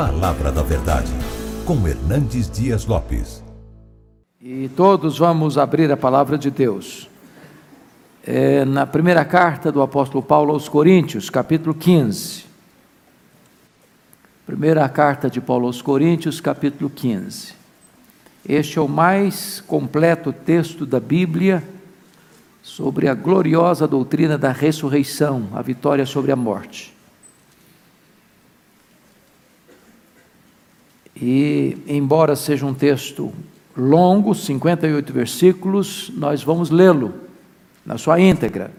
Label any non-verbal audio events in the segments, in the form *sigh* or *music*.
Palavra da Verdade, com Hernandes Dias Lopes. E todos vamos abrir a palavra de Deus. É, na primeira carta do apóstolo Paulo aos Coríntios, capítulo 15. Primeira carta de Paulo aos Coríntios, capítulo 15. Este é o mais completo texto da Bíblia sobre a gloriosa doutrina da ressurreição, a vitória sobre a morte. E, embora seja um texto longo, 58 versículos, nós vamos lê-lo na sua íntegra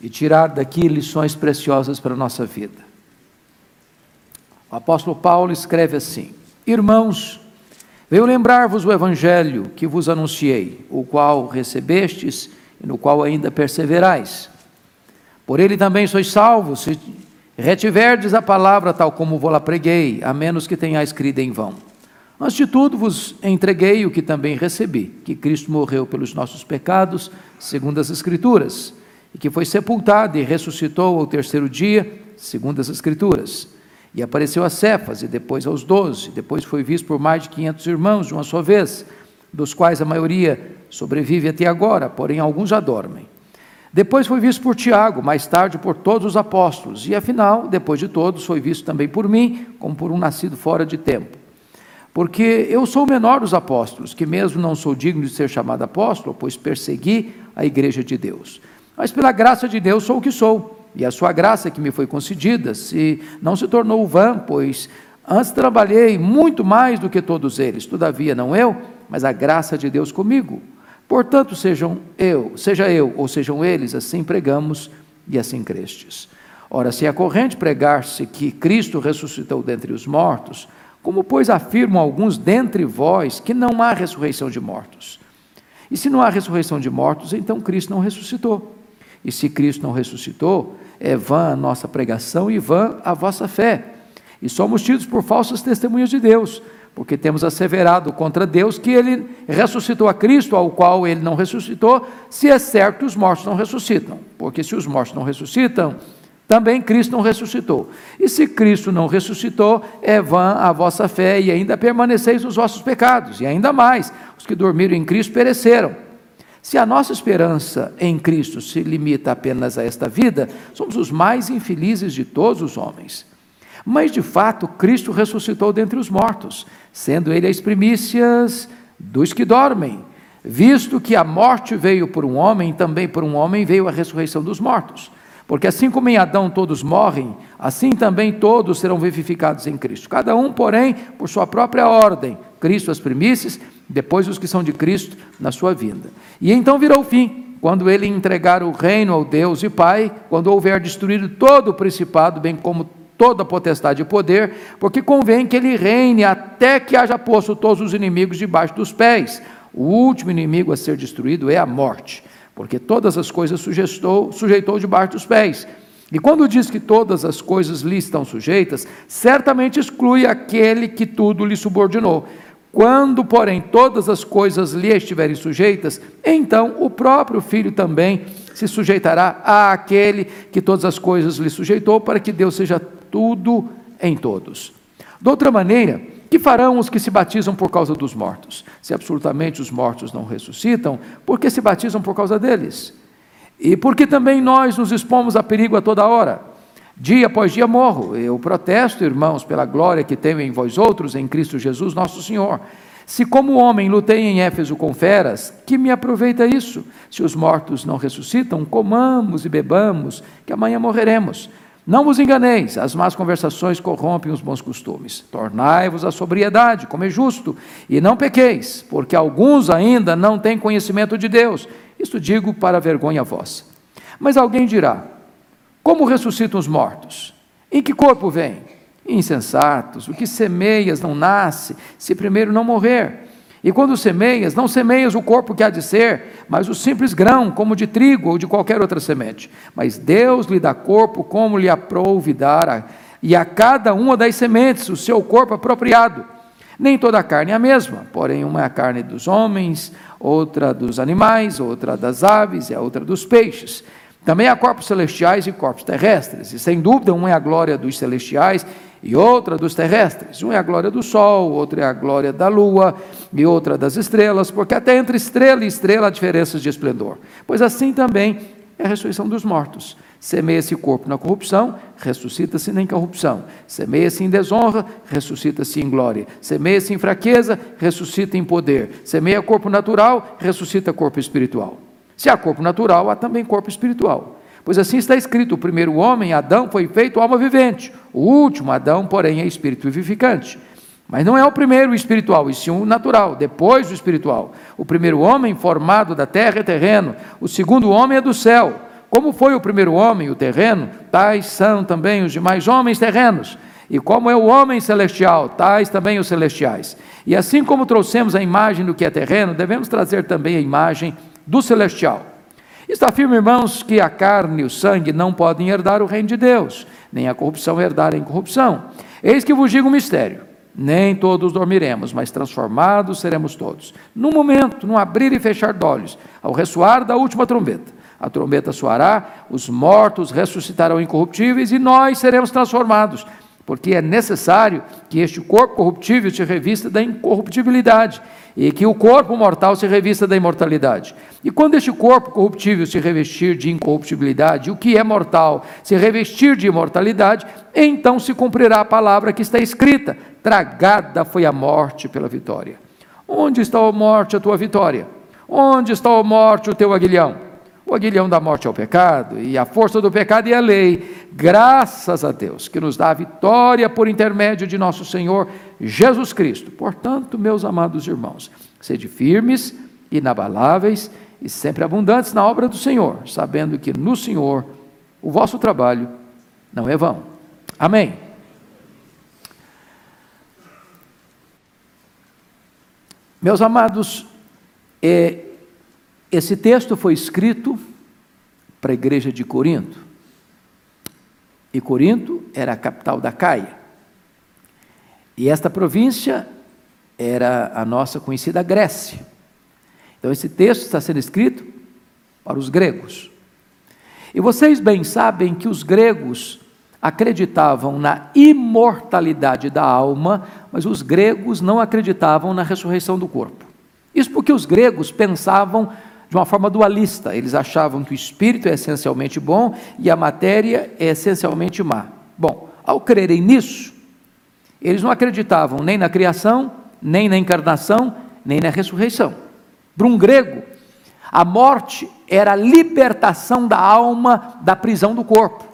e tirar daqui lições preciosas para a nossa vida. O apóstolo Paulo escreve assim: Irmãos, veio lembrar-vos o evangelho que vos anunciei, o qual recebestes e no qual ainda perseverais. Por ele também sois salvos, se retiverdes a palavra tal como vou lá preguei, a menos que tenhais crido em vão. Antes de tudo vos entreguei o que também recebi, que Cristo morreu pelos nossos pecados, segundo as Escrituras, e que foi sepultado e ressuscitou ao terceiro dia, segundo as Escrituras. E apareceu a Cefas, e depois aos doze, depois foi visto por mais de quinhentos irmãos de uma só vez, dos quais a maioria sobrevive até agora, porém alguns já dormem. Depois foi visto por Tiago, mais tarde por todos os apóstolos, e afinal, depois de todos, foi visto também por mim, como por um nascido fora de tempo. Porque eu sou o menor dos apóstolos, que mesmo não sou digno de ser chamado apóstolo, pois persegui a igreja de Deus. Mas pela graça de Deus sou o que sou, e a sua graça que me foi concedida se não se tornou vã, pois antes trabalhei muito mais do que todos eles, todavia não eu, mas a graça de Deus comigo. Portanto, sejam eu, seja eu ou sejam eles, assim pregamos e assim crestes. Ora, se é corrente pregar-se que Cristo ressuscitou dentre os mortos, como pois afirmam alguns dentre vós que não há ressurreição de mortos? E se não há ressurreição de mortos, então Cristo não ressuscitou. E se Cristo não ressuscitou, é vã a nossa pregação e vã a vossa fé. E somos tidos por falsas testemunhas de Deus porque temos asseverado contra Deus que ele ressuscitou a Cristo, ao qual ele não ressuscitou, se é certo os mortos não ressuscitam. Porque se os mortos não ressuscitam, também Cristo não ressuscitou. E se Cristo não ressuscitou, é vã a vossa fé e ainda permaneceis nos vossos pecados. E ainda mais, os que dormiram em Cristo pereceram. Se a nossa esperança em Cristo se limita apenas a esta vida, somos os mais infelizes de todos os homens. Mas de fato, Cristo ressuscitou dentre os mortos, sendo ele as primícias dos que dormem. Visto que a morte veio por um homem, também por um homem veio a ressurreição dos mortos. Porque assim como em Adão todos morrem, assim também todos serão vivificados em Cristo. Cada um, porém, por sua própria ordem. Cristo as primícias, depois os que são de Cristo na sua vinda. E então virá o fim, quando ele entregar o reino ao Deus e Pai, quando houver destruído todo o principado, bem como toda potestade e poder, porque convém que ele reine até que haja posto todos os inimigos debaixo dos pés. O último inimigo a ser destruído é a morte, porque todas as coisas sujeitou, sujeitou debaixo dos pés. E quando diz que todas as coisas lhe estão sujeitas, certamente exclui aquele que tudo lhe subordinou. Quando, porém, todas as coisas lhe estiverem sujeitas, então o próprio filho também se sujeitará àquele que todas as coisas lhe sujeitou, para que Deus seja tudo em todos. De outra maneira, que farão os que se batizam por causa dos mortos? Se absolutamente os mortos não ressuscitam, por que se batizam por causa deles? E porque também nós nos expomos a perigo a toda hora. Dia após dia morro. Eu protesto, irmãos, pela glória que tenho em vós outros, em Cristo Jesus, nosso Senhor. Se como homem lutei em Éfeso com feras, que me aproveita isso? Se os mortos não ressuscitam, comamos e bebamos, que amanhã morreremos. Não vos enganeis, as más conversações corrompem os bons costumes. Tornai-vos a sobriedade, como é justo, e não pequeis, porque alguns ainda não têm conhecimento de Deus. Isto digo para vergonha vossa. Mas alguém dirá: Como ressuscitam os mortos? Em que corpo vem? Insensatos, o que semeias não nasce, se primeiro não morrer. E quando semeias, não semeias o corpo que há de ser, mas o simples grão, como de trigo ou de qualquer outra semente. Mas Deus lhe dá corpo como lhe aprouve dar, e a cada uma das sementes o seu corpo apropriado. Nem toda a carne é a mesma, porém, uma é a carne dos homens, outra dos animais, outra das aves e a outra dos peixes. Também há corpos celestiais e corpos terrestres, e sem dúvida, uma é a glória dos celestiais e outra dos terrestres. Um é a glória do sol, outro é a glória da lua e outra das estrelas, porque até entre estrela e estrela há diferenças de esplendor. Pois assim também é a ressurreição dos mortos. Semeia-se corpo na corrupção, ressuscita-se na incorrupção. Semeia-se em desonra, ressuscita-se em glória. Semeia-se em fraqueza, ressuscita em poder. Semeia corpo natural, ressuscita corpo espiritual. Se há corpo natural, há também corpo espiritual. Pois assim está escrito: o primeiro homem, Adão, foi feito alma vivente. O último, Adão, porém, é espírito vivificante. Mas não é o primeiro espiritual, e sim o natural, depois o espiritual. O primeiro homem, formado da terra, é terreno. O segundo homem é do céu. Como foi o primeiro homem, o terreno, tais são também os demais homens terrenos. E como é o homem celestial, tais também os celestiais. E assim como trouxemos a imagem do que é terreno, devemos trazer também a imagem do celestial. Está afirma, irmãos, que a carne e o sangue não podem herdar o reino de Deus, nem a corrupção herdar a incorrupção. Eis que vos digo um mistério: nem todos dormiremos, mas transformados seremos todos. Num momento, num abrir e fechar de olhos, ao ressoar da última trombeta. A trombeta soará, os mortos ressuscitarão incorruptíveis e nós seremos transformados, porque é necessário que este corpo corruptível se revista da incorruptibilidade e que o corpo mortal se revista da imortalidade. E quando este corpo corruptível se revestir de incorruptibilidade, o que é mortal se revestir de imortalidade, então se cumprirá a palavra que está escrita: tragada foi a morte pela vitória. Onde está a morte, a tua vitória? Onde está a morte, o teu aguilhão? O aguilhão da morte é o pecado, e a força do pecado é a lei. Graças a Deus, que nos dá a vitória por intermédio de nosso Senhor Jesus Cristo. Portanto, meus amados irmãos, sede firmes, inabaláveis e sempre abundantes na obra do Senhor, sabendo que no Senhor o vosso trabalho não é vão. Amém. Meus amados, é, esse texto foi escrito para a igreja de Corinto. E Corinto era a capital da Caia. E esta província era a nossa conhecida Grécia. Então, esse texto está sendo escrito para os gregos. E vocês bem sabem que os gregos acreditavam na imortalidade da alma, mas os gregos não acreditavam na ressurreição do corpo. Isso porque os gregos pensavam de uma forma dualista. Eles achavam que o espírito é essencialmente bom e a matéria é essencialmente má. Bom, ao crerem nisso, eles não acreditavam nem na criação, nem na encarnação, nem na ressurreição. Para um grego, a morte era a libertação da alma da prisão do corpo.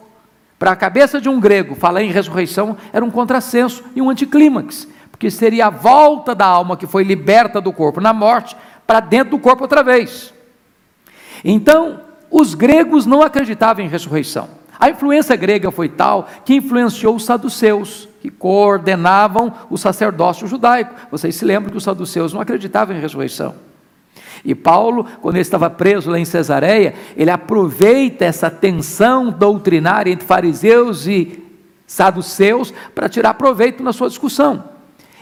Para a cabeça de um grego, falar em ressurreição era um contrassenso e um anticlímax, porque seria a volta da alma que foi liberta do corpo na morte para dentro do corpo outra vez. Então, os gregos não acreditavam em ressurreição. A influência grega foi tal que influenciou os saduceus, que coordenavam o sacerdócio judaico. Vocês se lembram que os saduceus não acreditavam em ressurreição. E Paulo, quando ele estava preso lá em Cesareia, ele aproveita essa tensão doutrinária entre fariseus e saduceus para tirar proveito na sua discussão.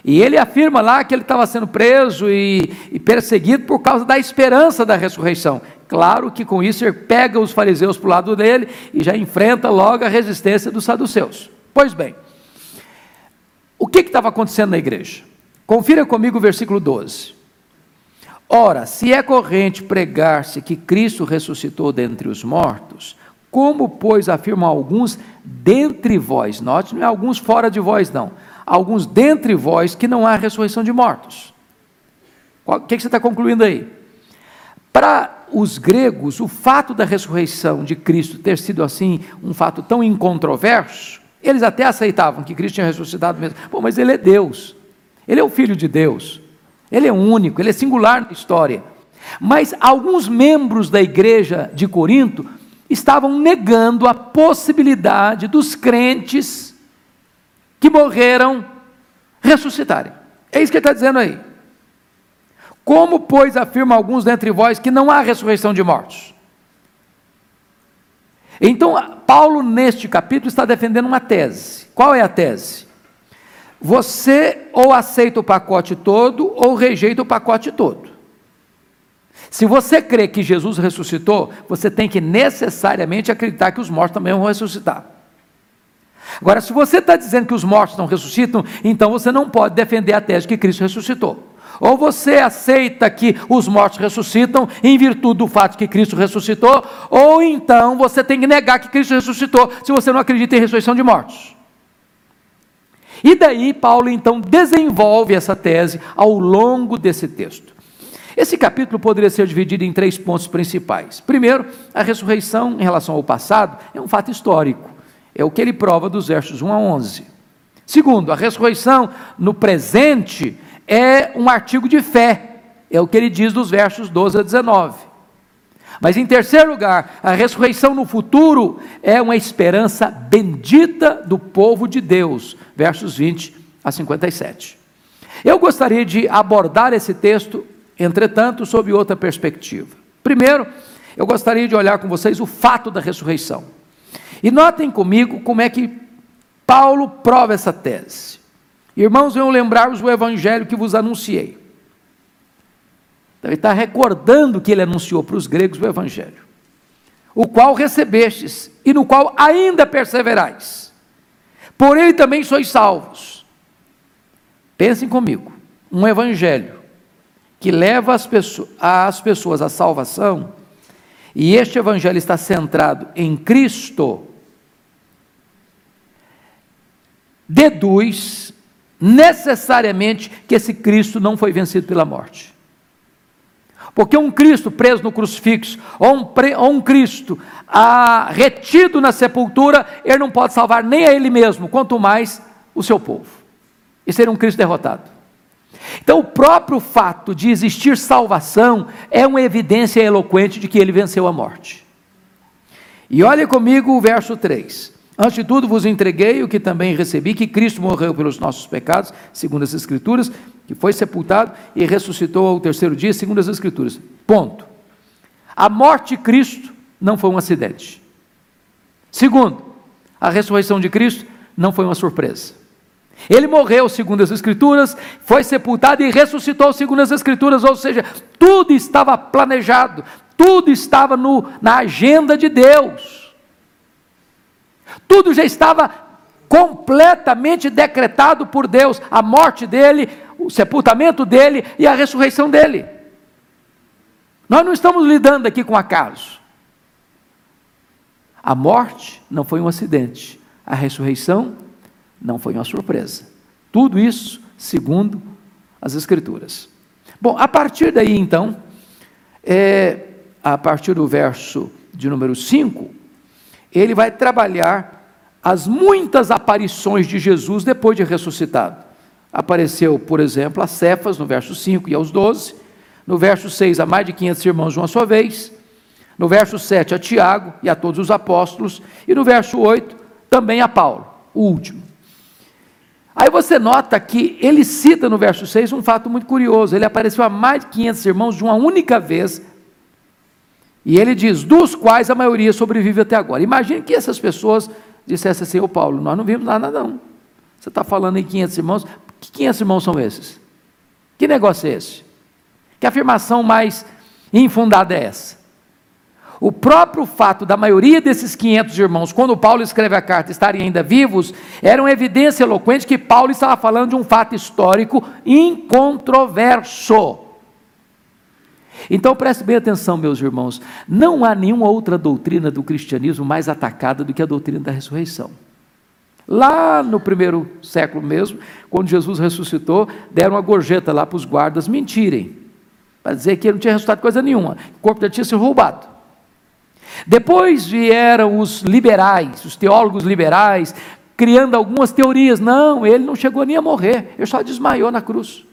E ele afirma lá que ele estava sendo preso e, e perseguido por causa da esperança da ressurreição. Claro que com isso ele pega os fariseus para o lado dele e já enfrenta logo a resistência dos saduceus. Pois bem, o que estava acontecendo na igreja? Confira comigo o versículo 12. Ora, se é corrente pregar-se que Cristo ressuscitou dentre os mortos, como, pois, afirmam alguns dentre vós, note, não é alguns fora de vós, não, alguns dentre vós que não há ressurreição de mortos. O que, que você está concluindo aí? Para os gregos, o fato da ressurreição de Cristo ter sido assim, um fato tão incontroverso, eles até aceitavam que Cristo tinha ressuscitado mesmo. Bom, mas ele é Deus. Ele é o filho de Deus. Ele é único, ele é singular na história. Mas alguns membros da igreja de Corinto estavam negando a possibilidade dos crentes que morreram ressuscitarem. É isso que ele está dizendo aí. Como, pois, afirma alguns dentre vós que não há ressurreição de mortos? Então, Paulo, neste capítulo, está defendendo uma tese. Qual é a tese? Você ou aceita o pacote todo ou rejeita o pacote todo. Se você crê que Jesus ressuscitou, você tem que necessariamente acreditar que os mortos também vão ressuscitar. Agora, se você está dizendo que os mortos não ressuscitam, então você não pode defender a tese que Cristo ressuscitou. Ou você aceita que os mortos ressuscitam em virtude do fato que Cristo ressuscitou, ou então você tem que negar que Cristo ressuscitou se você não acredita em ressurreição de mortos. E daí Paulo então desenvolve essa tese ao longo desse texto. Esse capítulo poderia ser dividido em três pontos principais. Primeiro, a ressurreição em relação ao passado é um fato histórico. É o que ele prova dos versos 1 a 11. Segundo, a ressurreição no presente é um artigo de fé. É o que ele diz dos versos 12 a 19. Mas em terceiro lugar, a ressurreição no futuro é uma esperança bendita do povo de Deus. Versos 20 a 57. Eu gostaria de abordar esse texto entretanto, sob outra perspectiva. Primeiro, eu gostaria de olhar com vocês o fato da ressurreição. E notem comigo como é que Paulo prova essa tese. Irmãos, venham lembrar-vos o evangelho que vos anunciei. Então, ele está recordando que ele anunciou para os gregos o evangelho, o qual recebestes e no qual ainda perseverais. Por ele também sois salvos. Pensem comigo, um evangelho que leva as pessoas, as pessoas à salvação, e este evangelho está centrado em Cristo, deduz necessariamente que esse Cristo não foi vencido pela morte. Porque um Cristo preso no crucifixo, ou um, ou um Cristo ah, retido na sepultura, ele não pode salvar nem a ele mesmo, quanto mais o seu povo. E seria um Cristo derrotado. Então, o próprio fato de existir salvação é uma evidência eloquente de que ele venceu a morte. E olhe comigo o verso 3. Antes de tudo, vos entreguei o que também recebi, que Cristo morreu pelos nossos pecados, segundo as Escrituras, que foi sepultado e ressuscitou ao terceiro dia, segundo as Escrituras. Ponto. A morte de Cristo não foi um acidente. Segundo, a ressurreição de Cristo não foi uma surpresa. Ele morreu segundo as Escrituras, foi sepultado e ressuscitou segundo as Escrituras, ou seja, tudo estava planejado, tudo estava no, na agenda de Deus, tudo já estava completamente decretado por Deus a morte dele, o sepultamento dele e a ressurreição dele. Nós não estamos lidando aqui com acaso. A morte não foi um acidente, a ressurreição não foi uma surpresa. Tudo isso segundo as Escrituras. Bom, a partir daí então, é, a partir do verso de número 5, ele vai trabalhar as muitas aparições de Jesus depois de ressuscitado. Apareceu, por exemplo, a Cefas, no verso 5 e aos 12. No verso 6, a mais de 500 irmãos uma só vez. No verso 7, a Tiago e a todos os apóstolos. E no verso 8, também a Paulo, o último. Aí você nota que ele cita no verso 6 um fato muito curioso. Ele apareceu a mais de 500 irmãos de uma única vez. E ele diz: dos quais a maioria sobrevive até agora. Imagine que essas pessoas dissessem assim: Ô Paulo, nós não vimos nada, não. Você está falando em 500 irmãos. Que 500 irmãos são esses? Que negócio é esse? Que afirmação mais infundada é essa? O próprio fato da maioria desses 500 irmãos, quando Paulo escreve a carta, estarem ainda vivos, era uma evidência eloquente que Paulo estava falando de um fato histórico incontroverso. Então preste bem atenção, meus irmãos, não há nenhuma outra doutrina do cristianismo mais atacada do que a doutrina da ressurreição. Lá no primeiro século mesmo, quando Jesus ressuscitou, deram uma gorjeta lá para os guardas mentirem, para dizer que ele não tinha ressuscitado coisa nenhuma, o corpo já tinha sido roubado. Depois vieram os liberais, os teólogos liberais, criando algumas teorias. Não, ele não chegou nem a morrer, ele só desmaiou na cruz.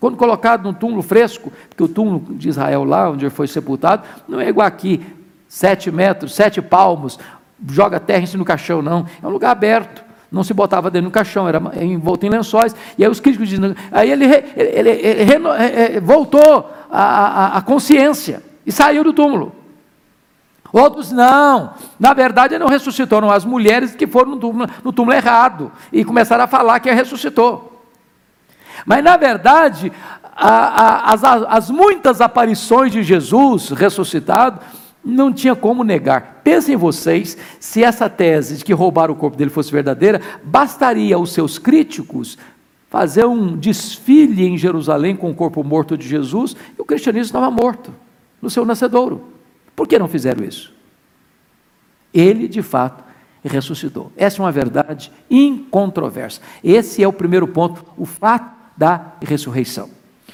Quando colocado num túmulo fresco, porque o túmulo de Israel lá, onde ele foi sepultado, não é igual aqui, sete metros, sete palmos, joga terra em cima do caixão, não. É um lugar aberto. Não se botava dentro do caixão, era envolto em lençóis. E aí os críticos dizem, aí ele, ele, ele, ele voltou à consciência e saiu do túmulo. Outros não, na verdade ele não ressuscitou, eram as mulheres que foram no túmulo, no túmulo errado e começaram a falar que ressuscitou. Mas na verdade, a, a, as, as muitas aparições de Jesus ressuscitado não tinha como negar. Pensem vocês, se essa tese de que roubaram o corpo dele fosse verdadeira, bastaria aos seus críticos fazer um desfile em Jerusalém com o corpo morto de Jesus e o cristianismo estava morto no seu nascedouro. Por que não fizeram isso? Ele, de fato, ressuscitou. Essa é uma verdade incontroversa. Esse é o primeiro ponto, o fato da ressurreição.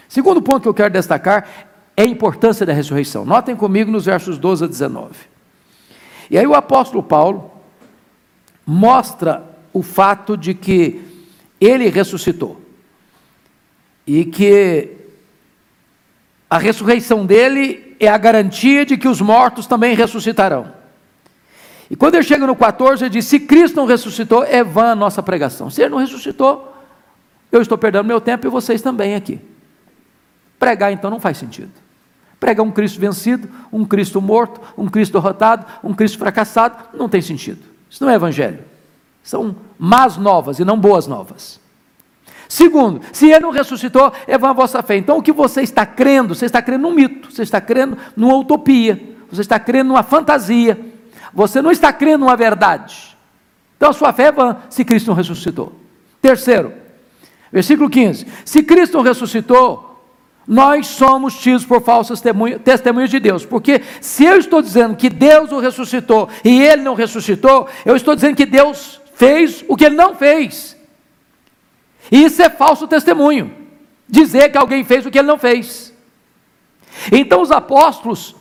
Segundo ponto que eu quero destacar é a importância da ressurreição. Notem comigo nos versos 12 a 19. E aí o apóstolo Paulo mostra o fato de que ele ressuscitou. E que a ressurreição dele é a garantia de que os mortos também ressuscitarão. E quando ele chega no 14, ele diz: Se Cristo não ressuscitou, é vã a nossa pregação. Se ele não ressuscitou, eu estou perdendo meu tempo e vocês também aqui. Pregar então não faz sentido. Pregar um Cristo vencido, um Cristo morto, um Cristo derrotado, um Cristo fracassado, não tem sentido. Isso não é evangelho. São más novas e não boas novas. Segundo, se ele não ressuscitou, é vã a vossa fé. Então o que você está crendo? Você está crendo num mito, você está crendo numa utopia, você está crendo numa fantasia, você não está crendo numa verdade. Então a sua fé é vã se Cristo não ressuscitou. Terceiro, versículo 15: se Cristo ressuscitou, nós somos tidos por falsas testemunhas de Deus, porque se eu estou dizendo que Deus o ressuscitou e ele não ressuscitou, eu estou dizendo que Deus fez o que ele não fez. E isso é falso testemunho. Dizer que alguém fez o que ele não fez. Então os apóstolos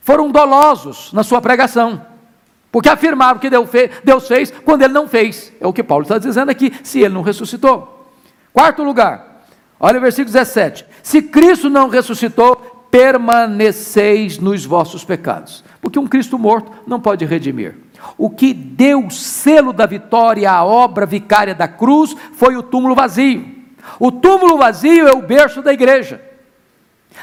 foram dolosos na sua pregação, porque afirmaram que Deus fez quando ele não fez. É o que Paulo está dizendo aqui, se ele não ressuscitou. Quarto lugar, olha o versículo 17: Se Cristo não ressuscitou, permaneceis nos vossos pecados, porque um Cristo morto não pode redimir. O que deu o selo da vitória à obra vicária da cruz foi o túmulo vazio. O túmulo vazio é o berço da igreja.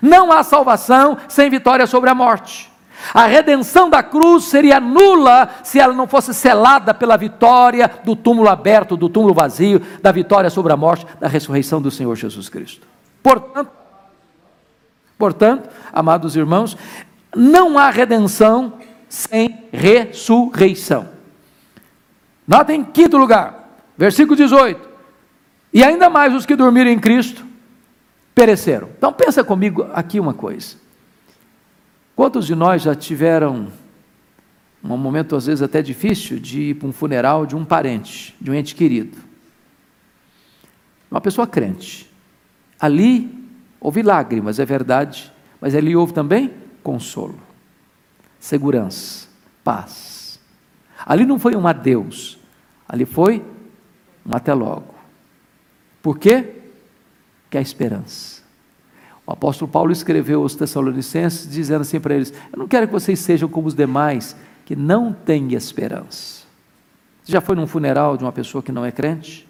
Não há salvação sem vitória sobre a morte. A redenção da cruz seria nula se ela não fosse selada pela vitória do túmulo aberto, do túmulo vazio, da vitória sobre a morte, da ressurreição do Senhor Jesus Cristo. Portanto, portanto, amados irmãos, não há redenção sem ressurreição. Notem quinto lugar, versículo 18. E ainda mais os que dormiram em Cristo pereceram. Então pensa comigo aqui uma coisa. Quantos de nós já tiveram um momento às vezes até difícil de ir para um funeral de um parente, de um ente querido? Uma pessoa crente. Ali houve lágrimas, é verdade, mas ali houve também consolo segurança, paz. Ali não foi um adeus, ali foi um até logo. Por quê? Que a esperança. O apóstolo Paulo escreveu aos Tessalonicenses dizendo assim para eles: Eu não quero que vocês sejam como os demais, que não têm esperança. Você já foi num funeral de uma pessoa que não é crente?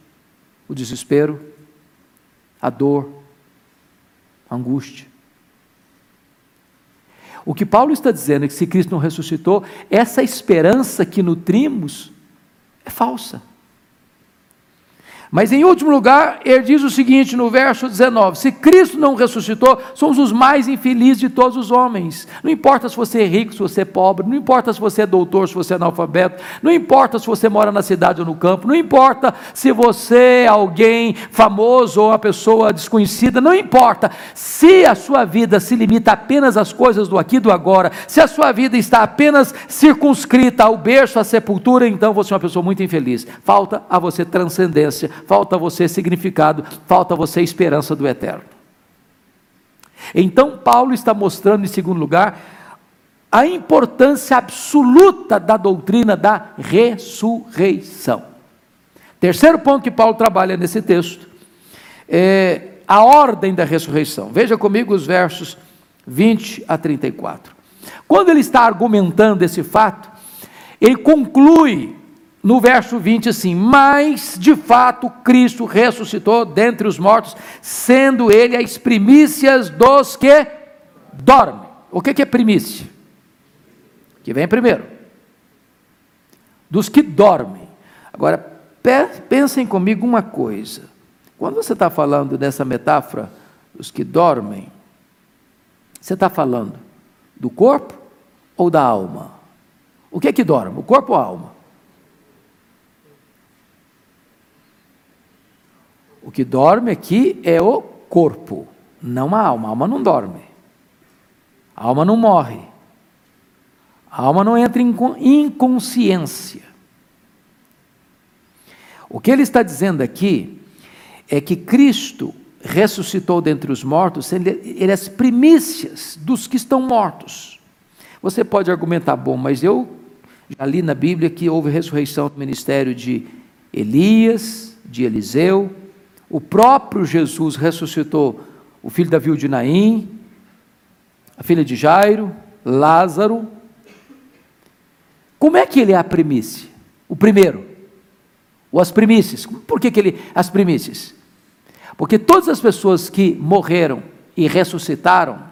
O desespero, a dor, a angústia. O que Paulo está dizendo é que se Cristo não ressuscitou, essa esperança que nutrimos é falsa. Mas em último lugar, ele diz o seguinte no verso 19: Se Cristo não ressuscitou, somos os mais infelizes de todos os homens. Não importa se você é rico, se você é pobre, não importa se você é doutor, se você é analfabeto, não importa se você mora na cidade ou no campo, não importa se você é alguém famoso ou uma pessoa desconhecida, não importa. Se a sua vida se limita apenas às coisas do aqui e do agora, se a sua vida está apenas circunscrita ao berço, à sepultura, então você é uma pessoa muito infeliz. Falta a você transcendência falta você significado, falta você esperança do eterno. Então, Paulo está mostrando, em segundo lugar, a importância absoluta da doutrina da ressurreição. Terceiro ponto que Paulo trabalha nesse texto é a ordem da ressurreição. Veja comigo os versos 20 a 34. Quando ele está argumentando esse fato, ele conclui no verso 20 assim: Mas de fato Cristo ressuscitou dentre os mortos, sendo ele as primícias dos que dormem. O que é primícia? Que vem primeiro. Dos que dormem. Agora, pensem comigo uma coisa. Quando você está falando dessa metáfora dos que dormem, você está falando do corpo ou da alma? O que é que dorme, o corpo ou a alma? O que dorme aqui é o corpo, não a alma. A alma não dorme. A alma não morre. A alma não entra em inconsciência. O que ele está dizendo aqui é que Cristo ressuscitou dentre os mortos, ele, ele é as primícias dos que estão mortos. Você pode argumentar, bom, mas eu já li na Bíblia que houve ressurreição do ministério de Elias, de Eliseu, o próprio Jesus ressuscitou o filho da viúva de Naim, a filha de Jairo, Lázaro. Como é que ele é a primícia? O primeiro. Ou as primícias. Por que, que ele. As primícias? Porque todas as pessoas que morreram e ressuscitaram,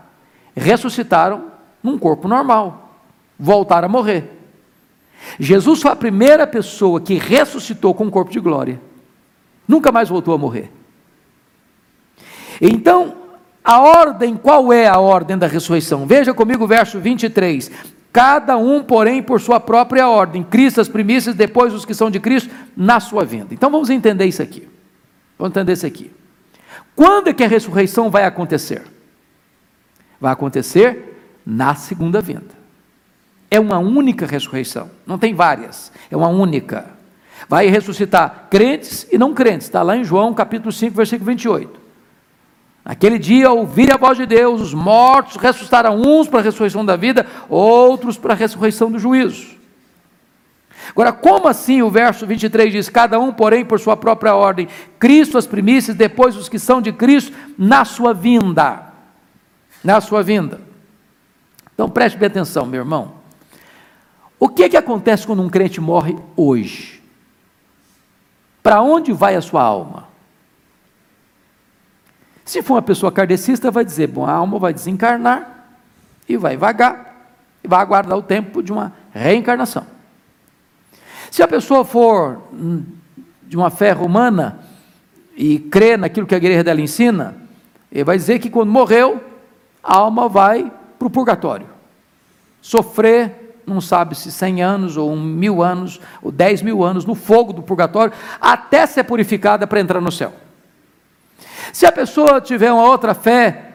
ressuscitaram num corpo normal, voltaram a morrer. Jesus foi a primeira pessoa que ressuscitou com um corpo de glória. Nunca mais voltou a morrer. Então, a ordem, qual é a ordem da ressurreição? Veja comigo o verso 23. Cada um, porém, por sua própria ordem. Cristo as primícias, depois os que são de Cristo, na sua vinda. Então vamos entender isso aqui. Vamos entender isso aqui. Quando é que a ressurreição vai acontecer? Vai acontecer na segunda vinda. É uma única ressurreição, não tem várias, é uma única. Vai ressuscitar crentes e não crentes, está lá em João capítulo 5, versículo 28. Aquele dia ouvirem a voz de Deus, os mortos ressuscitarão uns para a ressurreição da vida, outros para a ressurreição do juízo. Agora, como assim o verso 23 diz: Cada um, porém, por sua própria ordem, Cristo as primícias, depois os que são de Cristo, na sua vinda. Na sua vinda. Então preste bem atenção, meu irmão. O que, é que acontece quando um crente morre hoje? Para onde vai a sua alma? Se for uma pessoa kardecista, vai dizer: bom, a alma vai desencarnar e vai vagar, e vai aguardar o tempo de uma reencarnação. Se a pessoa for hum, de uma fé romana e crê naquilo que a igreja dela ensina, ele vai dizer que quando morreu, a alma vai para o purgatório, sofrer, não sabe se 100 anos, ou um mil anos, ou 10 mil anos, no fogo do purgatório, até ser purificada para entrar no céu. Se a pessoa tiver uma outra fé,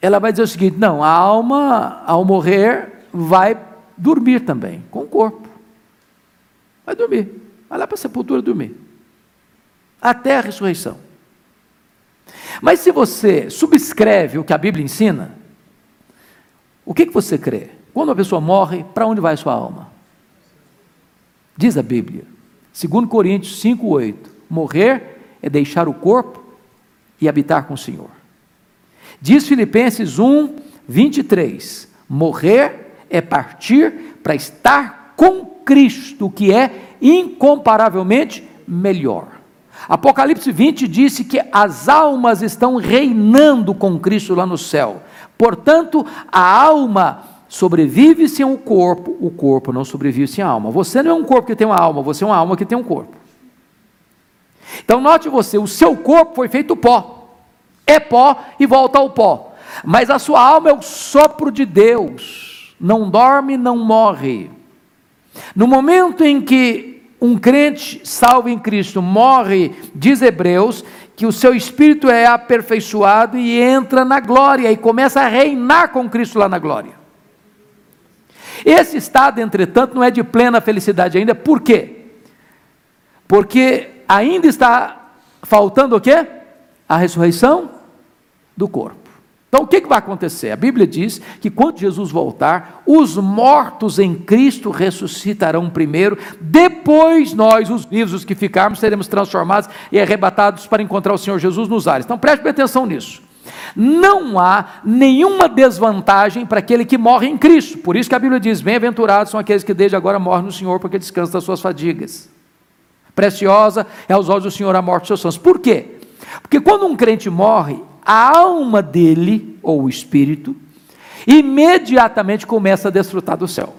ela vai dizer o seguinte: não, a alma, ao morrer, vai dormir também, com o corpo. Vai dormir. Vai lá para a sepultura dormir. Até a ressurreição. Mas se você subscreve o que a Bíblia ensina, o que, que você crê? Quando uma pessoa morre, para onde vai a sua alma? Diz a Bíblia, 2 Coríntios 5,8: morrer é deixar o corpo e habitar com o Senhor. Diz Filipenses 1, 23: morrer é partir para estar com Cristo, que é incomparavelmente melhor. Apocalipse 20 disse que as almas estão reinando com Cristo lá no céu. Portanto, a alma sobrevive sem o corpo, o corpo não sobrevive sem a alma. Você não é um corpo que tem uma alma, você é uma alma que tem um corpo. Então note você, o seu corpo foi feito pó. É pó e volta ao pó. Mas a sua alma é o sopro de Deus. Não dorme, não morre. No momento em que um crente salvo em Cristo morre, diz Hebreus, que o seu espírito é aperfeiçoado e entra na glória e começa a reinar com Cristo lá na glória. Esse estado, entretanto, não é de plena felicidade ainda, por quê? Porque ainda está faltando o quê? A ressurreição do corpo. Então o que, que vai acontecer? A Bíblia diz que quando Jesus voltar, os mortos em Cristo ressuscitarão primeiro, depois nós, os vivos, os que ficarmos, seremos transformados e arrebatados para encontrar o Senhor Jesus nos ares. Então preste atenção nisso. Não há nenhuma desvantagem para aquele que morre em Cristo. Por isso que a Bíblia diz: Bem-aventurados são aqueles que desde agora morrem no Senhor, porque descansam das suas fadigas. Preciosa é aos olhos do Senhor a morte dos seus santos. Por quê? Porque quando um crente morre, a alma dele, ou o espírito, imediatamente começa a desfrutar do céu.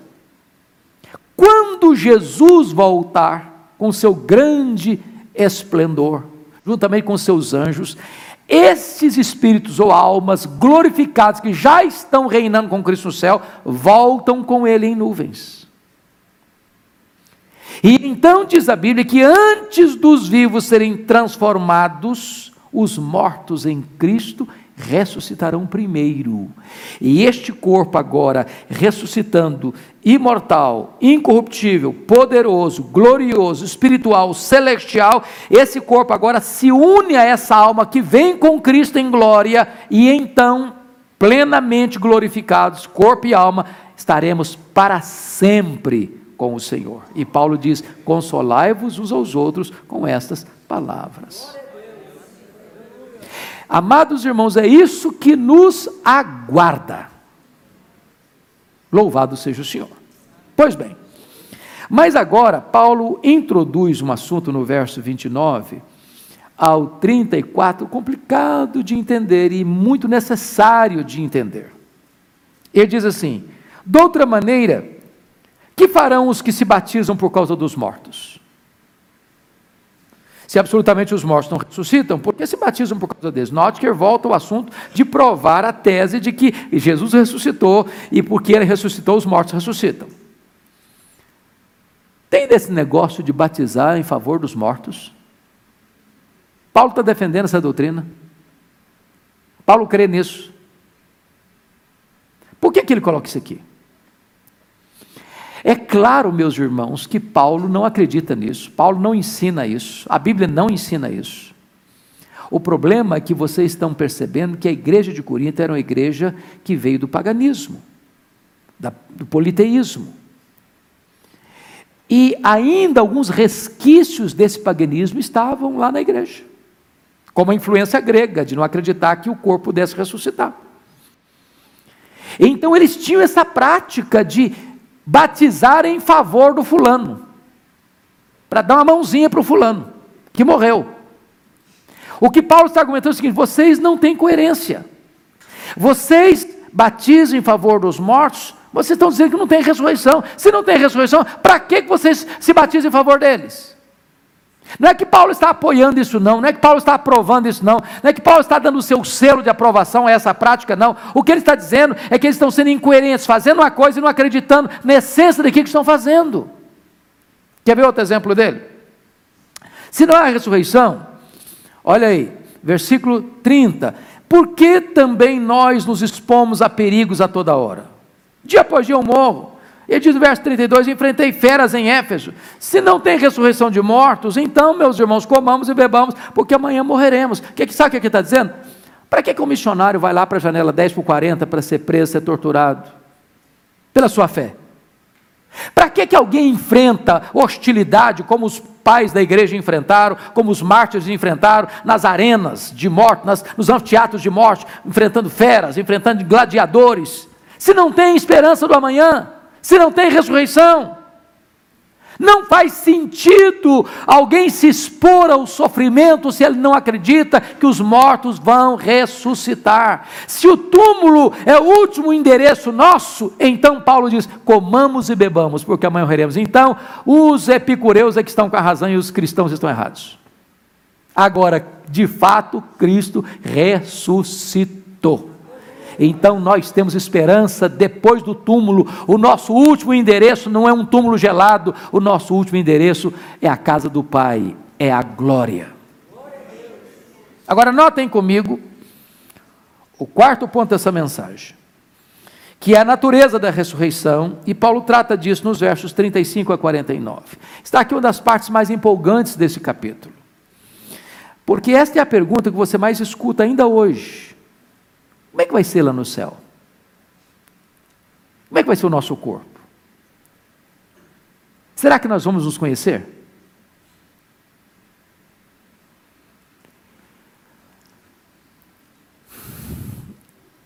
Quando Jesus voltar com seu grande esplendor, juntamente com seus anjos, esses espíritos ou almas glorificados que já estão reinando com Cristo no céu, voltam com Ele em nuvens. E então diz a Bíblia que antes dos vivos serem transformados, os mortos em Cristo ressuscitarão primeiro. E este corpo agora ressuscitando, imortal, incorruptível, poderoso, glorioso, espiritual, celestial, esse corpo agora se une a essa alma que vem com Cristo em glória e então plenamente glorificados, corpo e alma, estaremos para sempre com o Senhor. E Paulo diz: "Consolai-vos uns aos outros com estas palavras". Amados irmãos, é isso que nos aguarda. Louvado seja o Senhor. Pois bem, mas agora Paulo introduz um assunto no verso 29 ao 34, complicado de entender e muito necessário de entender. Ele diz assim: de outra maneira, que farão os que se batizam por causa dos mortos? Se absolutamente os mortos não ressuscitam, por que se batizam por causa deles? Notker volta ao assunto de provar a tese de que Jesus ressuscitou e porque ele ressuscitou, os mortos ressuscitam. Tem desse negócio de batizar em favor dos mortos? Paulo está defendendo essa doutrina. Paulo crê nisso. Por que, que ele coloca isso aqui? É claro, meus irmãos, que Paulo não acredita nisso, Paulo não ensina isso, a Bíblia não ensina isso. O problema é que vocês estão percebendo que a igreja de Corinto era uma igreja que veio do paganismo, do politeísmo. E ainda alguns resquícios desse paganismo estavam lá na igreja, como a influência grega, de não acreditar que o corpo pudesse ressuscitar. Então eles tinham essa prática de batizar em favor do fulano, para dar uma mãozinha para o fulano, que morreu. O que Paulo está argumentando é o seguinte: vocês não têm coerência. Vocês batizam em favor dos mortos, vocês estão dizendo que não tem ressurreição. Se não tem ressurreição, para que vocês se batizam em favor deles? Não é que Paulo está apoiando isso, não. Não é que Paulo está aprovando isso, não. Não é que Paulo está dando o seu selo de aprovação a essa prática, não. O que ele está dizendo é que eles estão sendo incoerentes, fazendo uma coisa e não acreditando na essência daquilo que estão fazendo. Quer ver outro exemplo dele? Se não há ressurreição, olha aí, versículo 30. Por que também nós nos expomos a perigos a toda hora? Dia após dia eu morro. Ele diz no verso 32: Enfrentei feras em Éfeso. Se não tem ressurreição de mortos, então, meus irmãos, comamos e bebamos, porque amanhã morreremos. Que, sabe o que aqui está dizendo? Para que, que o missionário vai lá para a janela 10 por 40 para ser preso, ser torturado? Pela sua fé. Para que, que alguém enfrenta hostilidade como os pais da igreja enfrentaram, como os mártires enfrentaram nas arenas de morte, nas, nos anfiteatros de morte, enfrentando feras, enfrentando gladiadores? Se não tem esperança do amanhã, se não tem ressurreição. Não faz sentido alguém se expor ao sofrimento se ele não acredita que os mortos vão ressuscitar. Se o túmulo é o último endereço nosso, então Paulo diz: comamos e bebamos, porque amanhã morreremos. Então, os epicureus é que estão com a razão e os cristãos estão errados. Agora, de fato, Cristo ressuscitou. Então nós temos esperança depois do túmulo. O nosso último endereço não é um túmulo gelado, o nosso último endereço é a casa do Pai, é a glória. Agora notem comigo o quarto ponto dessa mensagem, que é a natureza da ressurreição, e Paulo trata disso nos versos 35 a 49. Está aqui uma das partes mais empolgantes desse capítulo. Porque esta é a pergunta que você mais escuta ainda hoje. Como é que vai ser lá no céu? Como é que vai ser o nosso corpo? Será que nós vamos nos conhecer?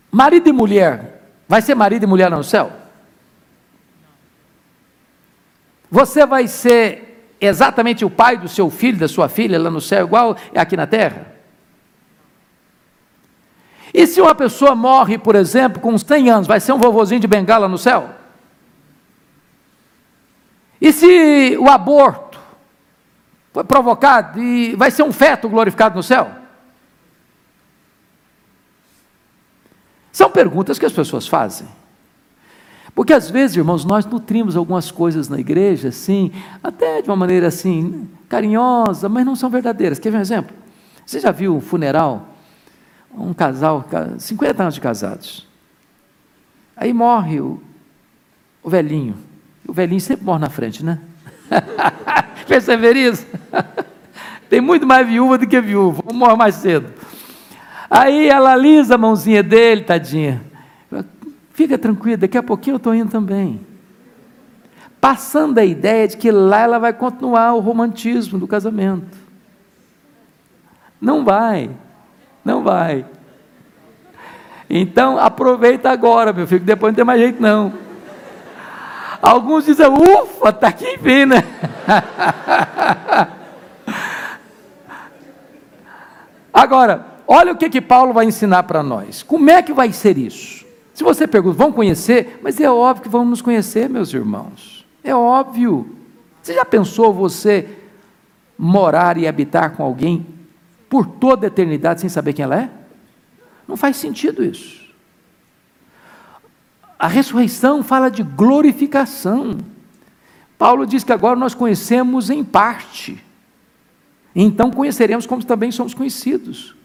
Marido e mulher, vai ser marido e mulher lá no céu? Você vai ser exatamente o pai do seu filho, da sua filha lá no céu, igual é aqui na terra? E se uma pessoa morre, por exemplo, com 100 anos, vai ser um vovozinho de bengala no céu? E se o aborto foi provocado e vai ser um feto glorificado no céu? São perguntas que as pessoas fazem. Porque às vezes, irmãos, nós nutrimos algumas coisas na igreja, assim, até de uma maneira assim, carinhosa, mas não são verdadeiras. Quer ver um exemplo? Você já viu um funeral? Um casal, 50 anos de casados. Aí morre o, o velhinho. O velhinho sempre morre na frente, né? *laughs* Perceber isso? *laughs* Tem muito mais viúva do que viúva, morre mais cedo. Aí ela alisa a mãozinha dele, tadinha. Fica tranquila, daqui a pouquinho eu estou indo também. Passando a ideia de que lá ela vai continuar o romantismo do casamento. Não vai, não vai. Então aproveita agora, meu filho, depois não tem mais jeito não. Alguns dizem, ufa, está aqui enfim, né? *laughs* Agora, olha o que, que Paulo vai ensinar para nós. Como é que vai ser isso? Se você pergunta, vão conhecer? Mas é óbvio que vamos nos conhecer, meus irmãos. É óbvio. Você já pensou você morar e habitar com alguém por toda a eternidade sem saber quem ela é? Não faz sentido isso. A ressurreição fala de glorificação. Paulo diz que agora nós conhecemos em parte. Então conheceremos como também somos conhecidos.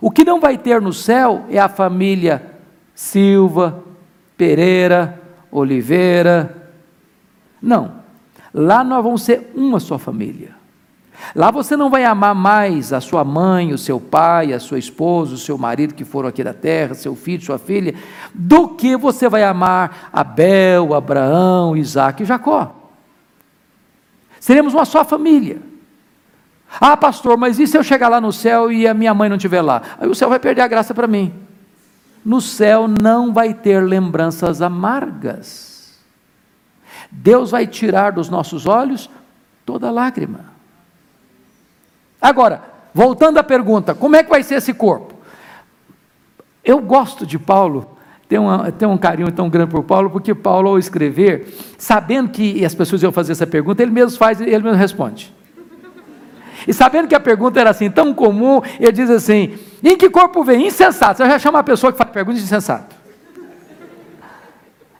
O que não vai ter no céu é a família Silva, Pereira, Oliveira. Não. Lá nós vamos ser uma só família. Lá você não vai amar mais a sua mãe, o seu pai, a sua esposa, o seu marido que foram aqui da terra, seu filho, sua filha, do que você vai amar Abel, Abraão, Isaac e Jacó. Seremos uma só família. Ah, pastor, mas e se eu chegar lá no céu e a minha mãe não estiver lá? Aí o céu vai perder a graça para mim no céu não vai ter lembranças amargas. Deus vai tirar dos nossos olhos toda lágrima. Agora, voltando à pergunta, como é que vai ser esse corpo? Eu gosto de Paulo, tenho, uma, tenho um carinho tão grande por Paulo, porque Paulo, ao escrever, sabendo que as pessoas iam fazer essa pergunta, ele mesmo faz, ele mesmo responde. E sabendo que a pergunta era assim tão comum, ele diz assim: em que corpo vem? Insensato. Você já chama a pessoa que faz pergunta de insensato.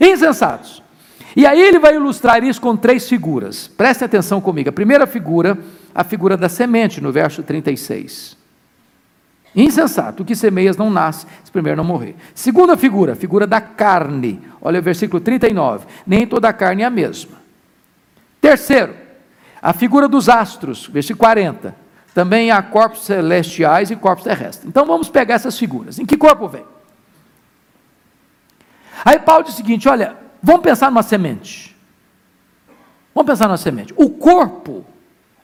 Insensatos. E aí ele vai ilustrar isso com três figuras. Preste atenção comigo. A primeira figura, a figura da semente, no verso 36. Insensato, o que semeias não nasce, se primeiro não morrer. Segunda figura, figura da carne. Olha o versículo 39. Nem toda a carne é a mesma. Terceiro, a figura dos astros, versículo 40. Também há corpos celestiais e corpos terrestres. Então vamos pegar essas figuras. Em que corpo vem? Aí Paulo diz o seguinte: olha, vamos pensar numa semente. Vamos pensar numa semente. O corpo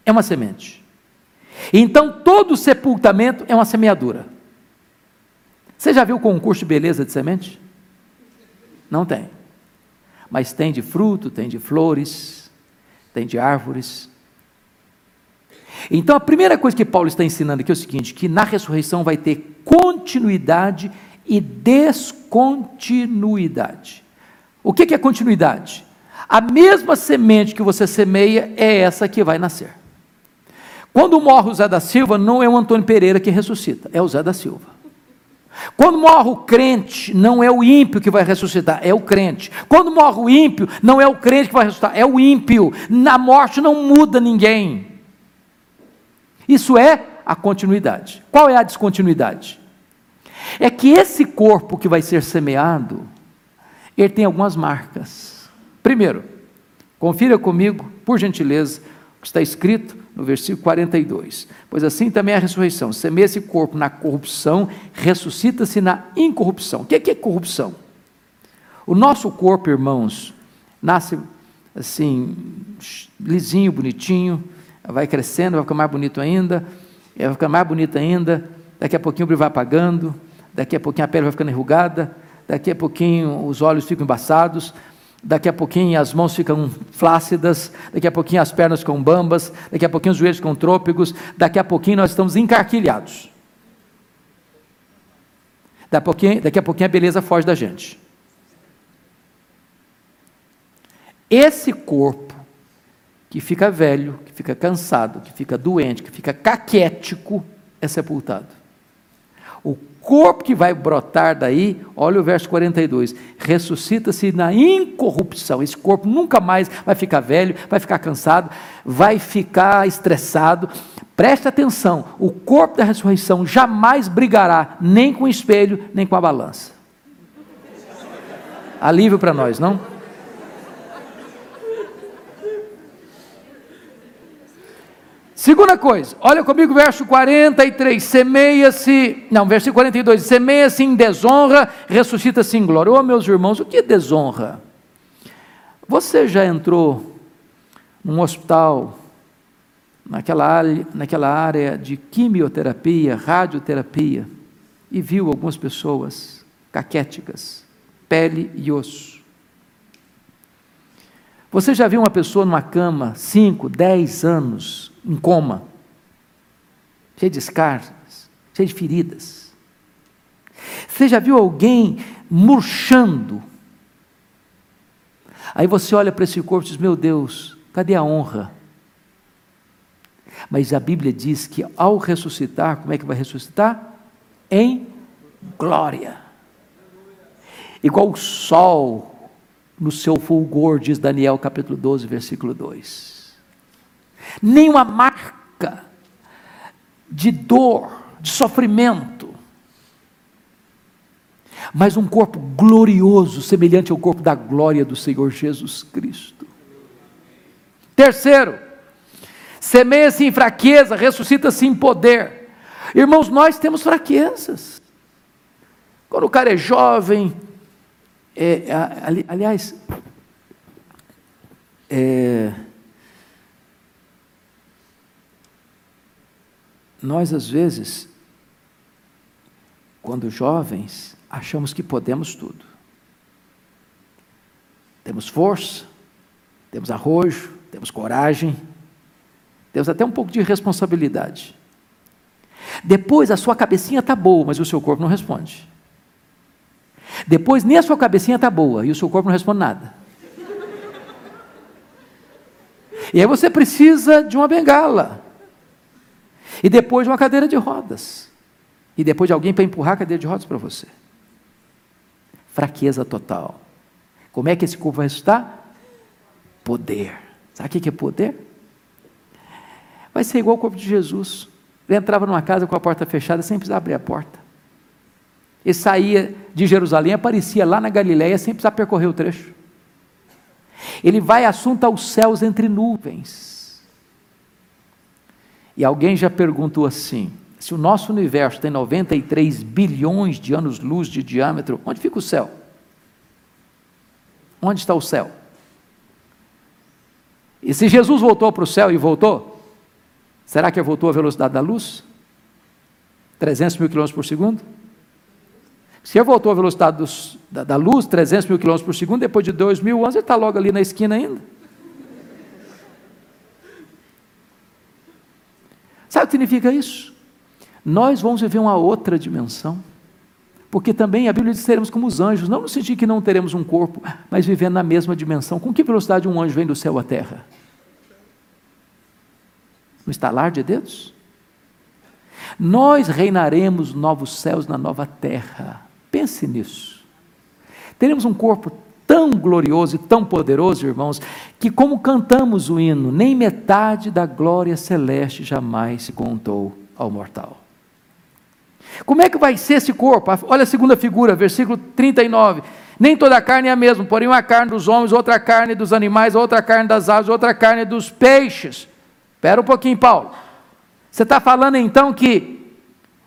é uma semente. Então todo sepultamento é uma semeadura. Você já viu o concurso de beleza de semente? Não tem. Mas tem de fruto, tem de flores, tem de árvores. Então a primeira coisa que Paulo está ensinando aqui é o seguinte: que na ressurreição vai ter continuidade e descontinuidade. O que é continuidade? A mesma semente que você semeia é essa que vai nascer. Quando morre o Zé da Silva, não é o Antônio Pereira que ressuscita, é o Zé da Silva. Quando morre o crente, não é o ímpio que vai ressuscitar, é o crente. Quando morre o ímpio, não é o crente que vai ressuscitar, é o ímpio. Na morte não muda ninguém. Isso é a continuidade. Qual é a descontinuidade? É que esse corpo que vai ser semeado, ele tem algumas marcas. Primeiro, confira comigo, por gentileza, o que está escrito no versículo 42. Pois assim também é a ressurreição. Semeia esse corpo na corrupção, ressuscita-se na incorrupção. O que é, é corrupção? O nosso corpo, irmãos, nasce assim, lisinho, bonitinho, vai crescendo, vai ficar mais bonito ainda, vai ficar mais bonito ainda, daqui a pouquinho o brilho vai apagando, daqui a pouquinho a pele vai ficando enrugada, daqui a pouquinho os olhos ficam embaçados, daqui a pouquinho as mãos ficam flácidas, daqui a pouquinho as pernas ficam bambas, daqui a pouquinho os joelhos ficam trôpegos, daqui a pouquinho nós estamos encarquilhados. Daqui a pouquinho, daqui a, pouquinho a beleza foge da gente. Esse corpo que fica velho, que fica cansado, que fica doente, que fica caquético, é sepultado. Corpo que vai brotar daí, olha o verso 42, ressuscita-se na incorrupção. Esse corpo nunca mais vai ficar velho, vai ficar cansado, vai ficar estressado. Preste atenção: o corpo da ressurreição jamais brigará nem com o espelho, nem com a balança. Alívio para nós, não? Segunda coisa, olha comigo verso 43, semeia-se, não, verso 42, semeia-se em desonra, ressuscita-se em glória. Ô oh, meus irmãos, o que é desonra? Você já entrou num hospital, naquela área, naquela área de quimioterapia, radioterapia, e viu algumas pessoas caquéticas, pele e osso. Você já viu uma pessoa numa cama, 5, 10 anos, em coma, cheio de escarpas, cheio de feridas. Você já viu alguém murchando? Aí você olha para esse corpo e diz: Meu Deus, cadê a honra? Mas a Bíblia diz que ao ressuscitar, como é que vai ressuscitar? Em glória. Igual o sol no seu fulgor, diz Daniel capítulo 12, versículo 2 nenhuma marca de dor, de sofrimento, mas um corpo glorioso, semelhante ao corpo da glória do Senhor Jesus Cristo. Terceiro, semeia-se em fraqueza, ressuscita-se em poder. Irmãos, nós temos fraquezas. Quando o cara é jovem, é, aliás, é, Nós, às vezes, quando jovens, achamos que podemos tudo. Temos força, temos arrojo, temos coragem, temos até um pouco de responsabilidade. Depois a sua cabecinha está boa, mas o seu corpo não responde. Depois nem a sua cabecinha está boa e o seu corpo não responde nada. E aí você precisa de uma bengala. E depois uma cadeira de rodas. E depois de alguém para empurrar a cadeira de rodas para você. Fraqueza total. Como é que esse corpo vai ressuscitar? Poder. Sabe o que é poder? Vai ser igual o corpo de Jesus. Ele entrava numa casa com a porta fechada sem precisar abrir a porta. Ele saía de Jerusalém, aparecia lá na Galiléia sem precisar percorrer o trecho. Ele vai assunto aos céus entre nuvens. E alguém já perguntou assim: se o nosso universo tem 93 bilhões de anos-luz de diâmetro, onde fica o céu? Onde está o céu? E se Jesus voltou para o céu e voltou, será que voltou à velocidade da luz? 300 mil quilômetros por segundo? Se ele voltou à velocidade dos, da, da, luz, 300 mil quilômetros por segundo, depois de dois mil anos, ele está logo ali na esquina ainda. Sabe o que significa isso? Nós vamos viver uma outra dimensão. Porque também a Bíblia diz que seremos como os anjos, não no sentido que não teremos um corpo, mas vivendo na mesma dimensão. Com que velocidade um anjo vem do céu à terra? No estalar de dedos? Nós reinaremos novos céus na nova terra. Pense nisso. Teremos um corpo tão glorioso e tão poderoso, irmãos, que como cantamos o hino, nem metade da glória celeste jamais se contou ao mortal. Como é que vai ser esse corpo? Olha a segunda figura, versículo 39. Nem toda a carne é a mesma, porém uma carne dos homens, outra carne dos animais, outra carne das aves, outra carne dos peixes. Espera um pouquinho, Paulo. Você está falando então que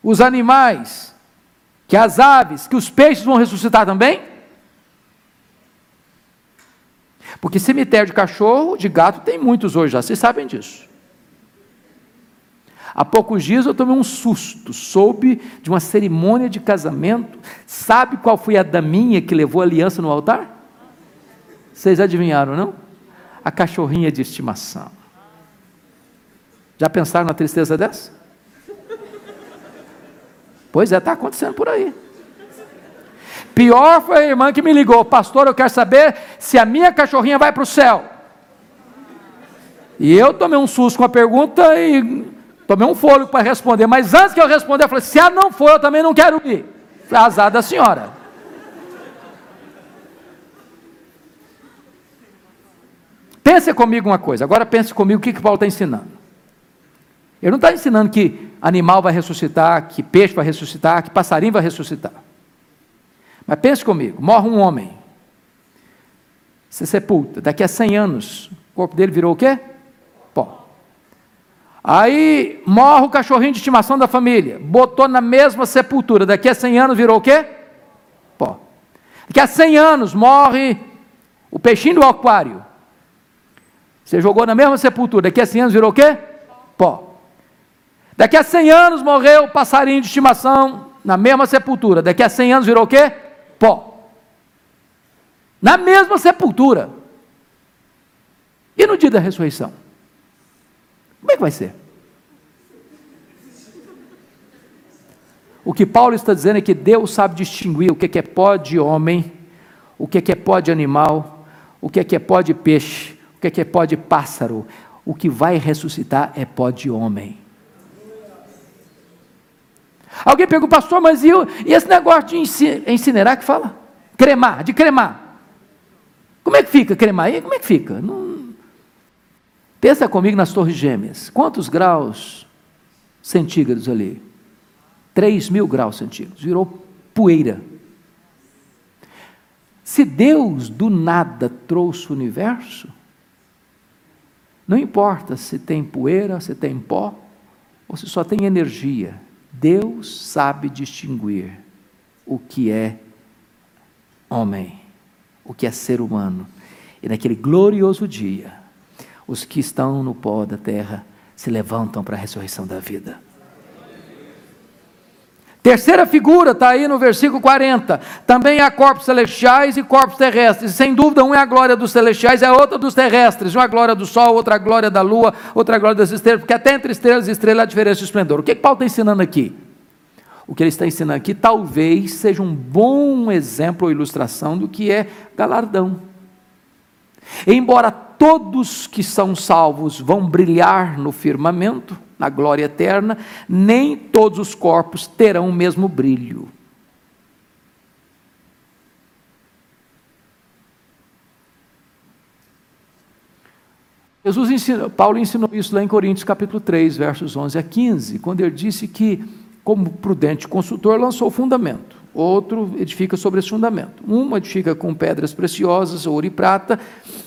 os animais, que as aves, que os peixes vão ressuscitar também? Porque cemitério de cachorro, de gato, tem muitos hoje já, vocês sabem disso. Há poucos dias eu tomei um susto, soube de uma cerimônia de casamento. Sabe qual foi a daminha que levou a aliança no altar? Vocês adivinharam, não? A cachorrinha de estimação. Já pensaram na tristeza dessa? Pois é, está acontecendo por aí. Pior foi a irmã que me ligou, pastor, eu quero saber se a minha cachorrinha vai para o céu. E eu tomei um susto com a pergunta e tomei um fôlego para responder, mas antes que eu responder, eu falei: se ela não for, eu também não quero ir. Falei, azar da senhora. Pense comigo uma coisa, agora pense comigo o que, que Paulo está ensinando. Ele não está ensinando que animal vai ressuscitar, que peixe vai ressuscitar, que passarinho vai ressuscitar. Mas pense comigo: morre um homem, se sepulta, daqui a 100 anos, o corpo dele virou o quê? Pó. Aí morre o cachorrinho de estimação da família, botou na mesma sepultura, daqui a 100 anos virou o quê? Pó. Daqui a 100 anos morre o peixinho do aquário. Você jogou na mesma sepultura, daqui a 100 anos virou o quê? Pó. Daqui a 100 anos morreu o passarinho de estimação na mesma sepultura. Daqui a 100 anos virou o quê? Pó. Na mesma sepultura. E no dia da ressurreição? Como é que vai ser? O que Paulo está dizendo é que Deus sabe distinguir o que é pó de homem, o que é pó de animal, o que é pó de peixe, o que é pó de pássaro. O que vai ressuscitar é pó de homem. Alguém pergunta, pastor, mas e, e esse negócio de incinerar que fala? Cremar, de cremar. Como é que fica cremar? E como é que fica? Não... Pensa comigo nas torres gêmeas. Quantos graus centígrados ali? 3 mil graus centígrados. Virou poeira. Se Deus do nada trouxe o universo, não importa se tem poeira, se tem pó, ou se só tem energia, Deus sabe distinguir o que é homem, o que é ser humano. E naquele glorioso dia, os que estão no pó da terra se levantam para a ressurreição da vida. Terceira figura está aí no versículo 40. Também há corpos celestiais e corpos terrestres. Sem dúvida, um é a glória dos celestiais, é outra dos terrestres. Uma a glória do sol, outra a glória da lua, outra a glória das estrelas, porque até entre estrelas e estrelas há diferença de esplendor. O que, que Paulo está ensinando aqui? O que ele está ensinando aqui talvez seja um bom exemplo ou ilustração do que é galardão. Embora todos que são salvos vão brilhar no firmamento, na glória eterna, nem todos os corpos terão o mesmo brilho. Jesus ensinou, Paulo ensinou isso lá em Coríntios capítulo 3, versos 11 a 15, quando ele disse que, como prudente consultor, lançou o fundamento outro edifica sobre esse fundamento. Um edifica com pedras preciosas, ouro e prata,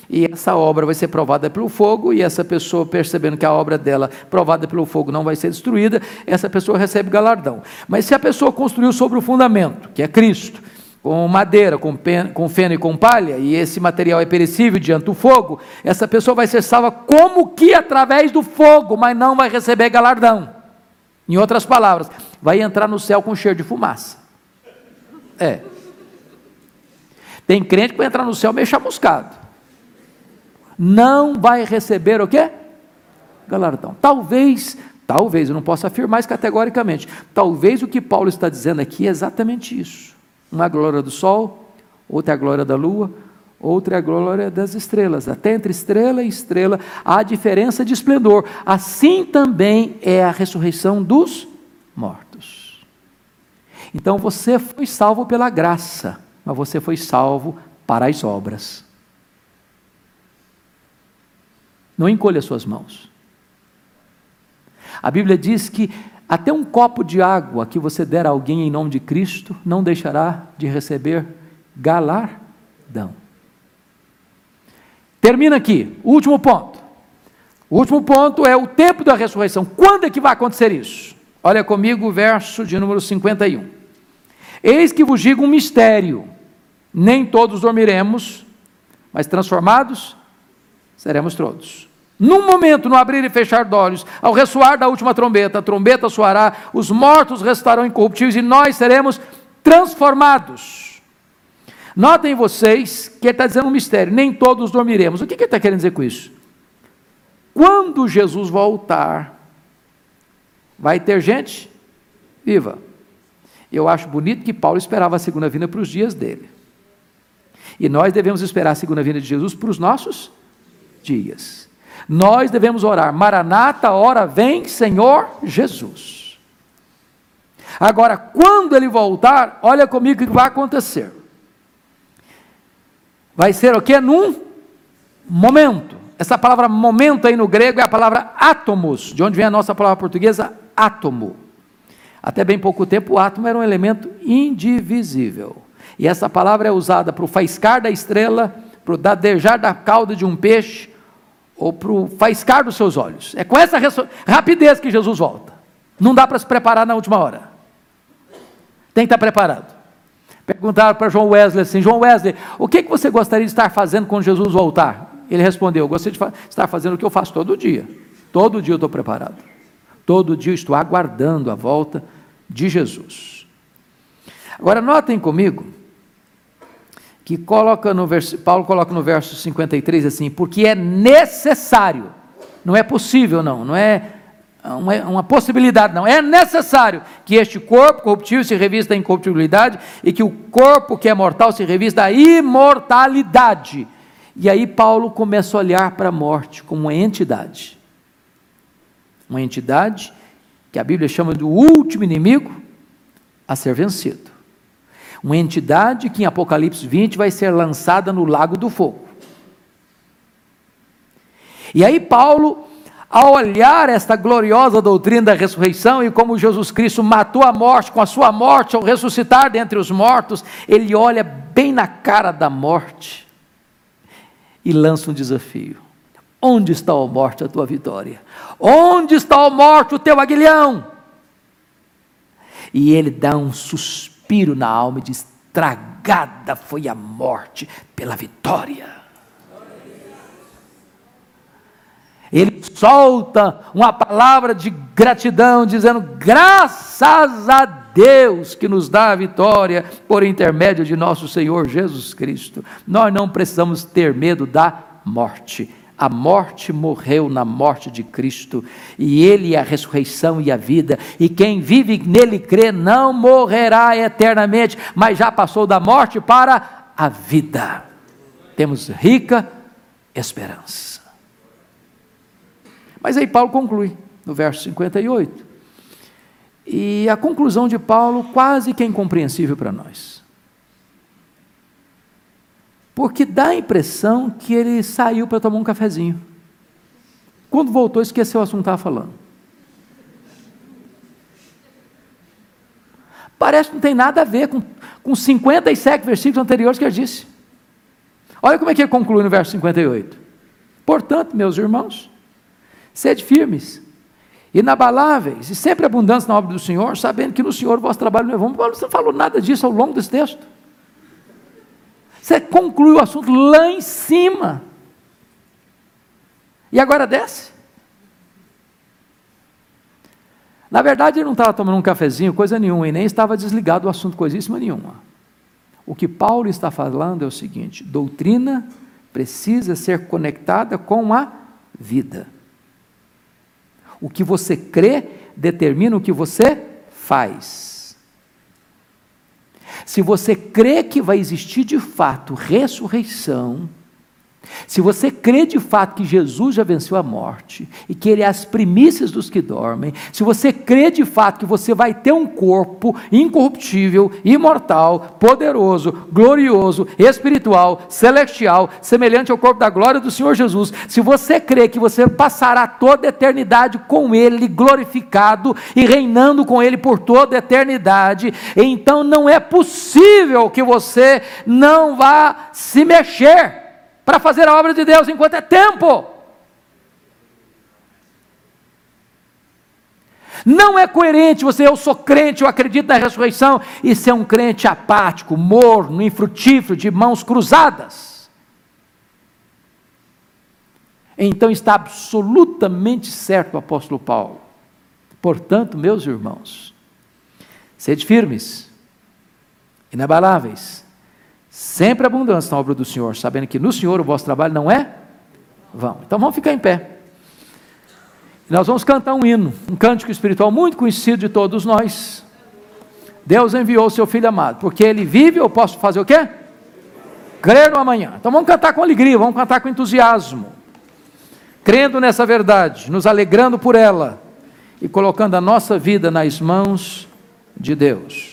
e essa obra vai ser provada pelo fogo, e essa pessoa, percebendo que a obra dela, provada pelo fogo, não vai ser destruída, essa pessoa recebe galardão. Mas se a pessoa construiu sobre o fundamento, que é Cristo, com madeira, com, com feno e com palha, e esse material é perecível diante do fogo, essa pessoa vai ser salva como que através do fogo, mas não vai receber galardão. Em outras palavras, vai entrar no céu com cheiro de fumaça. É. Tem crente que vai entrar no céu meio chamuscado. Não vai receber o quê? Galardão. Talvez, talvez, eu não posso afirmar isso categoricamente. Talvez o que Paulo está dizendo aqui é exatamente isso. Uma é a glória do sol, outra é a glória da lua, outra é a glória das estrelas. Até entre estrela e estrela há diferença de esplendor. Assim também é a ressurreição dos mortos. Então você foi salvo pela graça, mas você foi salvo para as obras. Não encolha suas mãos. A Bíblia diz que até um copo de água que você der a alguém em nome de Cristo não deixará de receber galardão. Termina aqui, último ponto. O último ponto é o tempo da ressurreição. Quando é que vai acontecer isso? Olha comigo o verso de número 51. Eis que vos digo um mistério: nem todos dormiremos, mas transformados seremos todos. Num momento, no abrir e fechar de olhos, ao ressoar da última trombeta, a trombeta soará, os mortos restarão incorruptíveis e nós seremos transformados. Notem vocês que ele está dizendo um mistério: nem todos dormiremos. O que ele está querendo dizer com isso? Quando Jesus voltar, vai ter gente viva. Eu acho bonito que Paulo esperava a segunda vinda para os dias dele. E nós devemos esperar a segunda vinda de Jesus para os nossos dias. nós devemos orar: Maranata, hora vem, Senhor Jesus. Agora, quando ele voltar, olha comigo o que vai acontecer. Vai ser o que? Num momento. Essa palavra momento aí no grego é a palavra átomos, de onde vem a nossa palavra portuguesa átomo. Até bem pouco tempo, o átomo era um elemento indivisível. E essa palavra é usada para o faiscar da estrela, para o dadejar da cauda de um peixe, ou para o faiscar dos seus olhos. É com essa rapidez que Jesus volta. Não dá para se preparar na última hora. Tem que estar preparado. Perguntaram para João Wesley assim: João Wesley, o que, que você gostaria de estar fazendo quando Jesus voltar? Ele respondeu: Eu gostaria de estar fazendo o que eu faço todo dia. Todo dia eu estou preparado. Todo dia estou aguardando a volta de Jesus. Agora, notem comigo que coloca no Paulo coloca no verso 53 assim: porque é necessário, não é possível, não, não é uma, uma, possibilidade, não. É necessário que este corpo corruptível se revista da incorruptibilidade e que o corpo que é mortal se revista da imortalidade. E aí Paulo começa a olhar para a morte como uma entidade. Uma entidade que a Bíblia chama do último inimigo a ser vencido. Uma entidade que em Apocalipse 20 vai ser lançada no lago do fogo. E aí Paulo, ao olhar esta gloriosa doutrina da ressurreição e como Jesus Cristo matou a morte com a sua morte ao ressuscitar dentre os mortos, ele olha bem na cara da morte e lança um desafio. Onde está, a morte, a tua vitória? Onde está, a morte, o teu aguilhão? E ele dá um suspiro na alma e diz: Tragada foi a morte pela vitória. Ele solta uma palavra de gratidão, dizendo: Graças a Deus que nos dá a vitória por intermédio de nosso Senhor Jesus Cristo. Nós não precisamos ter medo da morte. A morte morreu na morte de Cristo, e Ele é a ressurreição e a vida, e quem vive nele crê não morrerá eternamente, mas já passou da morte para a vida. Temos rica esperança. Mas aí Paulo conclui, no verso 58. E a conclusão de Paulo quase que é incompreensível para nós. Porque dá a impressão que ele saiu para tomar um cafezinho. Quando voltou, esqueceu o assunto que estava falando. Parece que não tem nada a ver com, com 57 versículos anteriores que ele disse. Olha como é que ele conclui no verso 58. Portanto, meus irmãos, sede firmes, inabaláveis e sempre abundantes na obra do Senhor, sabendo que no Senhor o vosso trabalho não é vão. Paulo não falou nada disso ao longo desse texto. Você conclui o assunto lá em cima. E agora desce. Na verdade, ele não estava tomando um cafezinho, coisa nenhuma, e nem estava desligado do assunto, coisíssima nenhuma. O que Paulo está falando é o seguinte: doutrina precisa ser conectada com a vida. O que você crê determina o que você faz. Se você crê que vai existir de fato ressurreição, se você crê de fato que Jesus já venceu a morte e que Ele é as primícias dos que dormem, se você crê de fato que você vai ter um corpo incorruptível, imortal, poderoso, glorioso, espiritual, celestial, semelhante ao corpo da glória do Senhor Jesus, se você crê que você passará toda a eternidade com Ele, glorificado e reinando com Ele por toda a eternidade, então não é possível que você não vá se mexer para fazer a obra de Deus enquanto é tempo. Não é coerente você, eu sou crente, eu acredito na ressurreição, e ser um crente apático, morno, infrutífero, de mãos cruzadas. Então está absolutamente certo o apóstolo Paulo. Portanto, meus irmãos, sede firmes, inabaláveis, Sempre abundância na obra do Senhor, sabendo que no Senhor o vosso trabalho não é vão. Então vamos ficar em pé. nós vamos cantar um hino, um cântico espiritual muito conhecido de todos nós. Deus enviou o seu filho amado, porque ele vive, eu posso fazer o quê? Crer no amanhã. Então vamos cantar com alegria, vamos cantar com entusiasmo. crendo nessa verdade, nos alegrando por ela e colocando a nossa vida nas mãos de Deus. Deus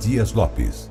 Dias Lopes.